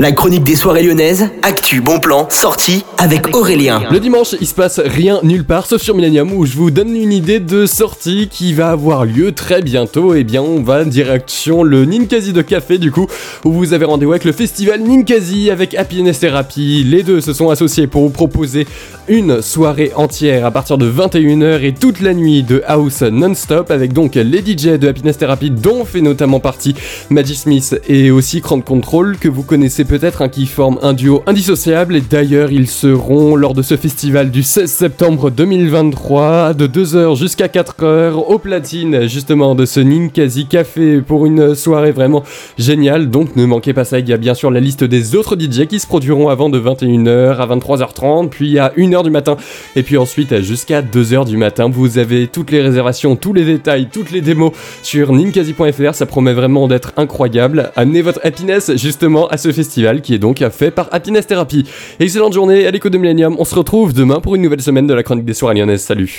La chronique des soirées lyonnaises, actu, bon plan, sortie avec Aurélien. Le dimanche, il se passe rien nulle part sauf sur Millennium où je vous donne une idée de sortie qui va avoir lieu très bientôt. Et eh bien, on va direction le Ninkasi de café du coup où vous avez rendez-vous avec le festival Ninkasi avec Happiness Therapy. Les deux se sont associés pour vous proposer une soirée entière à partir de 21h et toute la nuit de house non-stop avec donc les DJ de Happiness Therapy dont fait notamment partie Maggie Smith et aussi Grand Control que vous connaissez peut-être, un qui forment un duo indissociable. Et d'ailleurs, ils seront lors de ce festival du 16 septembre 2023, de 2h jusqu'à 4h, au platine justement de ce Ninkasi Café pour une soirée vraiment géniale. Donc ne manquez pas ça, il y a bien sûr la liste des autres DJ qui se produiront avant de 21h à 23h30, puis à 1h du matin, et puis ensuite jusqu'à 2h du matin. Vous avez toutes les réservations, tous les détails, toutes les démos sur ninkasi.fr. Ça promet vraiment d'être incroyable. Amenez votre happiness justement à ce festival qui est donc fait par Happiness Therapy. Excellente journée à l'écho de Millennium. On se retrouve demain pour une nouvelle semaine de la chronique des soirées lyonnaises. Salut